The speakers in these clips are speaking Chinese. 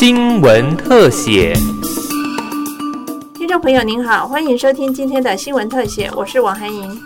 新闻特写。听众朋友您好，欢迎收听今天的新闻特写，我是王涵莹。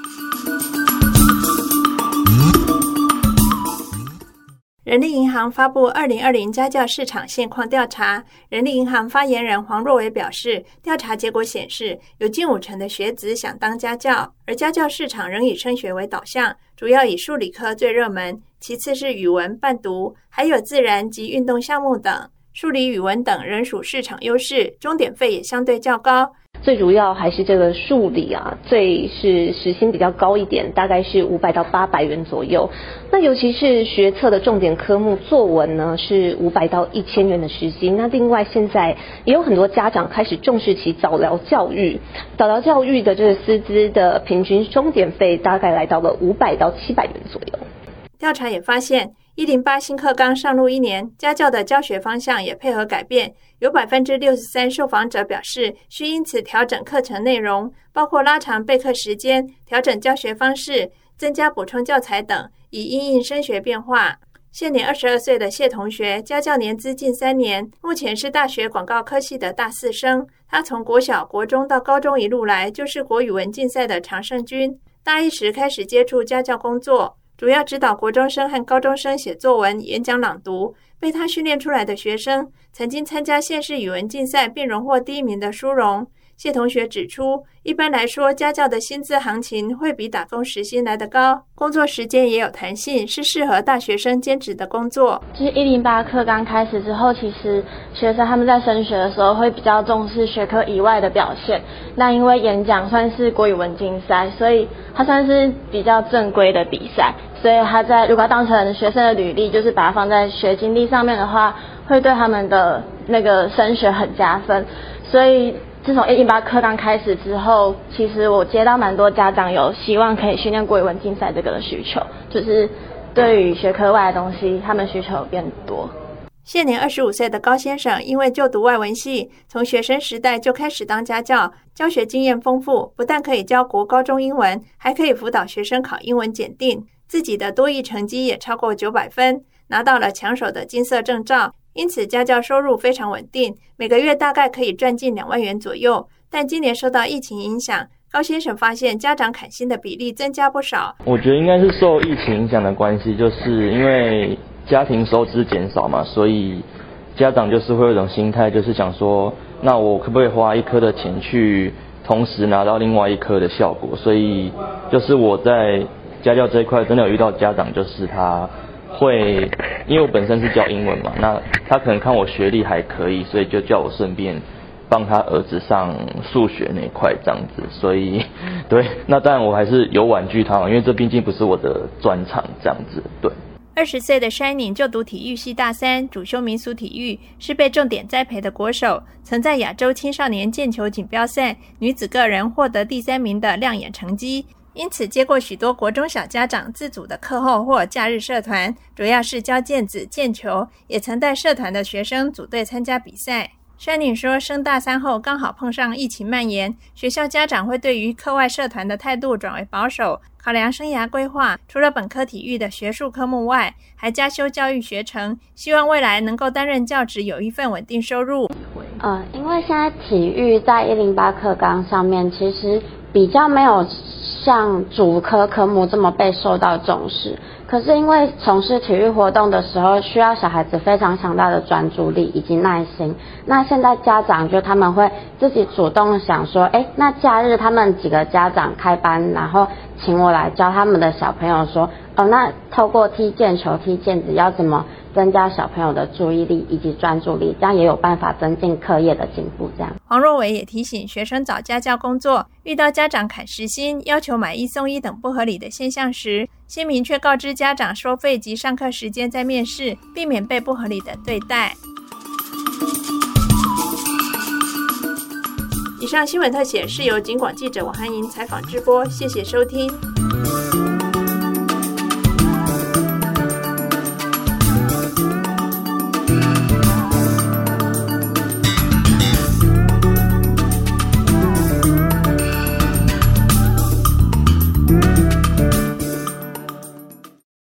人力银行发布二零二零家教市场现况调查。人力银行发言人黄若伟表示，调查结果显示，有近五成的学子想当家教，而家教市场仍以升学为导向，主要以数理科最热门，其次是语文、伴读，还有自然及运动项目等。数理、语文等仍属市场优势，钟点费也相对较高。最主要还是这个数理啊，最是时薪比较高一点，大概是五百到八百元左右。那尤其是学测的重点科目作文呢，是五百到一千元的时薪。那另外现在也有很多家长开始重视起早疗教育，早疗教育的这个师资的平均钟点费大概来到了五百到七百元左右。调查也发现。一零八新课纲上路一年，家教的教学方向也配合改变。有百分之六十三受访者表示，需因此调整课程内容，包括拉长备课时间、调整教学方式、增加补充教材等，以应应升学变化。现年二十二岁的谢同学，家教年资近三年，目前是大学广告科系的大四生。他从国小、国中到高中一路来，就是国语文竞赛的常胜军。大一时开始接触家教工作。主要指导国中生和高中生写作文、演讲、朗读。被他训练出来的学生，曾经参加县市语文竞赛并荣获第一名的殊荣。谢同学指出，一般来说，家教的薪资行情会比打工时薪来得高，工作时间也有弹性，是适合大学生兼职的工作。就是一零八课刚开始之后，其实学生他们在升学的时候会比较重视学科以外的表现。那因为演讲算是国语文竞赛，所以它算是比较正规的比赛，所以他在如果当成学生的履历，就是把它放在学经历上面的话，会对他们的那个升学很加分。所以。自从一零八课纲开始之后，其实我接到蛮多家长有希望可以训练国语文竞赛这个的需求，就是对于学科外的东西，他们需求变多。现年二十五岁的高先生，因为就读外文系，从学生时代就开始当家教，教学经验丰富，不但可以教国高中英文，还可以辅导学生考英文检定，自己的多益成绩也超过九百分，拿到了抢手的金色证照。因此，家教收入非常稳定，每个月大概可以赚近两万元左右。但今年受到疫情影响，高先生发现家长砍薪的比例增加不少。我觉得应该是受疫情影响的关系，就是因为家庭收支减少嘛，所以家长就是会有一种心态，就是想说，那我可不可以花一科的钱去同时拿到另外一科的效果？所以，就是我在家教这一块真的有遇到家长，就是他。会，因为我本身是教英文嘛，那他可能看我学历还可以，所以就叫我顺便帮他儿子上数学那块这样子，所以对，那当然我还是有婉拒他嘛，因为这毕竟不是我的专长这样子，对。二十岁的 Shining 就读体育系大三，主修民俗体育，是被重点栽培的国手，曾在亚洲青少年毽球锦标赛女子个人获得第三名的亮眼成绩。因此，接过许多国中小家长自主的课后或假日社团，主要是教毽子、毽球，也曾带社团的学生组队参加比赛。山宁说，升大三后刚好碰上疫情蔓延，学校家长会对于课外社团的态度转为保守，考量生涯规划，除了本科体育的学术科目外，还加修教育学程，希望未来能够担任教职，有一份稳定收入。嗯，因为现在体育在一零八课纲上面，其实比较没有。像主科科目这么被受到重视，可是因为从事体育活动的时候，需要小孩子非常强大的专注力以及耐心。那现在家长就他们会自己主动想说，哎，那假日他们几个家长开班，然后请我来教他们的小朋友说，哦，那透过踢毽球、踢毽子要怎么？增加小朋友的注意力以及专注力，这样也有办法增进课业的进步。这样，黄若伟也提醒学生找家教工作，遇到家长砍时薪、要求买一送一等不合理的现象时，先明确告知家长收费及上课时间再面试，避免被不合理的对待。以上新闻特写是由警广记者王涵莹采访直播，谢谢收听。